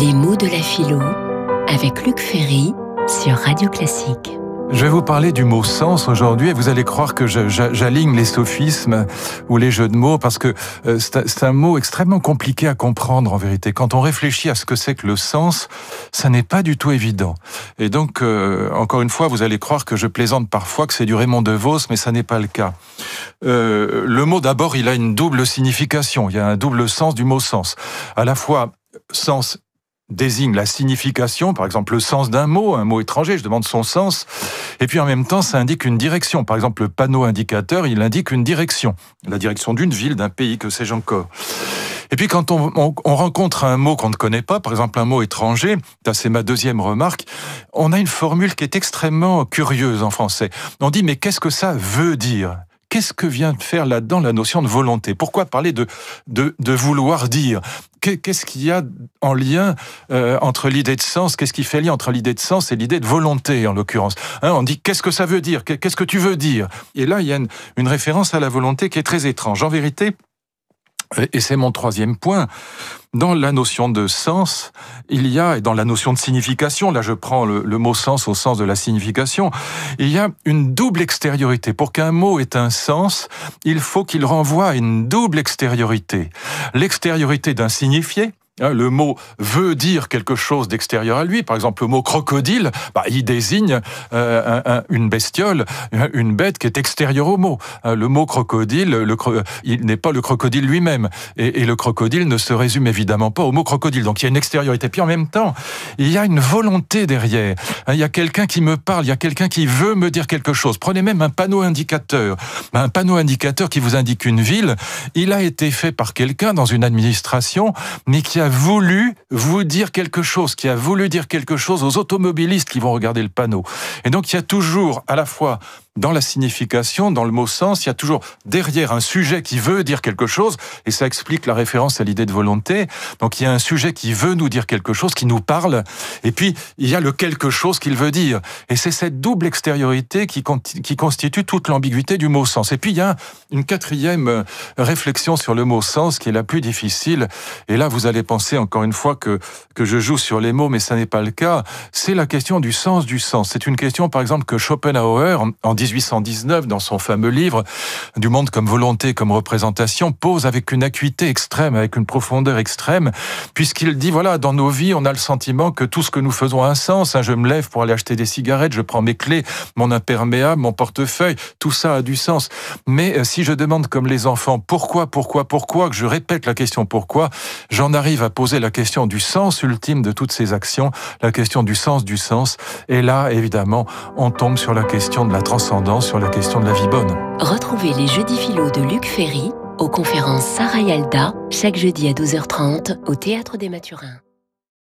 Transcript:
Les mots de la philo avec Luc Ferry sur Radio Classique. Je vais vous parler du mot sens aujourd'hui et vous allez croire que j'aligne les sophismes ou les jeux de mots parce que euh, c'est un mot extrêmement compliqué à comprendre en vérité. Quand on réfléchit à ce que c'est que le sens, ça n'est pas du tout évident. Et donc, euh, encore une fois, vous allez croire que je plaisante parfois, que c'est du Raymond DeVos, mais ça n'est pas le cas. Euh, le mot d'abord, il a une double signification, il y a un double sens du mot sens. À la fois sens désigne la signification, par exemple le sens d'un mot, un mot étranger, je demande son sens, et puis en même temps ça indique une direction. Par exemple le panneau indicateur, il indique une direction, la direction d'une ville, d'un pays, que sais-je encore. Et puis quand on, rencontre un mot qu'on ne connaît pas, par exemple un mot étranger, c'est ma deuxième remarque, on a une formule qui est extrêmement curieuse en français. On dit mais qu'est-ce que ça veut dire? Qu'est-ce que vient de faire là-dedans la notion de volonté? Pourquoi parler de, de, de vouloir dire? Qu'est-ce qu'il y a en lien euh, entre l'idée de sens? Qu'est-ce qui fait lien entre l'idée de sens et l'idée de volonté, en l'occurrence? Hein, On dit qu'est-ce que ça veut dire? Qu'est-ce que tu veux dire? Et là, il y a une référence à la volonté qui est très étrange. En vérité, et c'est mon troisième point. Dans la notion de sens, il y a, et dans la notion de signification, là je prends le, mot sens au sens de la signification, il y a une double extériorité. Pour qu'un mot ait un sens, il faut qu'il renvoie à une double extériorité. L'extériorité d'un signifié, le mot veut dire quelque chose d'extérieur à lui. Par exemple, le mot crocodile, bah, il désigne euh, une bestiole, une bête qui est extérieure au mot. Hein, le mot crocodile, le il n'est pas le crocodile lui-même. Et, le crocodile ne se résume évidemment pas au mot crocodile. Donc il y a une extériorité. Puis en même temps, il y a une volonté derrière. Hein, il y a quelqu'un qui me parle, il y a quelqu'un qui veut me dire quelque chose. Prenez même un panneau indicateur. Un panneau indicateur qui vous indique une ville, il a été fait par quelqu'un dans une administration, mais qui a voulu vous dire quelque chose, qui a voulu dire quelque chose aux automobilistes qui vont regarder le panneau. Et donc il y a toujours à la fois dans la signification, dans le mot sens, il y a toujours derrière un sujet qui veut dire quelque chose, et ça explique la référence à l'idée de volonté. Donc il y a un sujet qui veut nous dire quelque chose, qui nous parle, et puis il y a le quelque chose qu'il veut dire. Et c'est cette double extériorité qui, qui constitue toute l'ambiguïté du mot sens. Et puis il y a une quatrième euh, réflexion sur le mot sens qui est la plus difficile, et là vous allez penser encore une fois que, que je joue sur les mots, mais ça n'est pas le cas. C'est la question du sens du sens. C'est une question par exemple que Schopenhauer, en 1819, dans son fameux livre Du monde comme volonté, comme représentation, pose avec une acuité extrême, avec une profondeur extrême, puisqu'il dit, voilà, dans nos vies, on a le sentiment que tout ce que nous faisons a un sens. Hein, je me lève pour aller acheter des cigarettes, je prends mes clés, mon imperméable, mon portefeuille, tout ça a du sens. Mais euh, si je demande comme les enfants, pourquoi, pourquoi, pourquoi, que je répète la question pourquoi, j'en arrive à poser la question du sens ultime de toutes ces actions, la question du sens du sens. Et là, évidemment, on tombe sur la question de la transcendance sur la question de la vie bonne. Retrouvez les jeudis philo de Luc Ferry aux conférences Sarah Yalda chaque jeudi à 12h30 au Théâtre des Mathurins.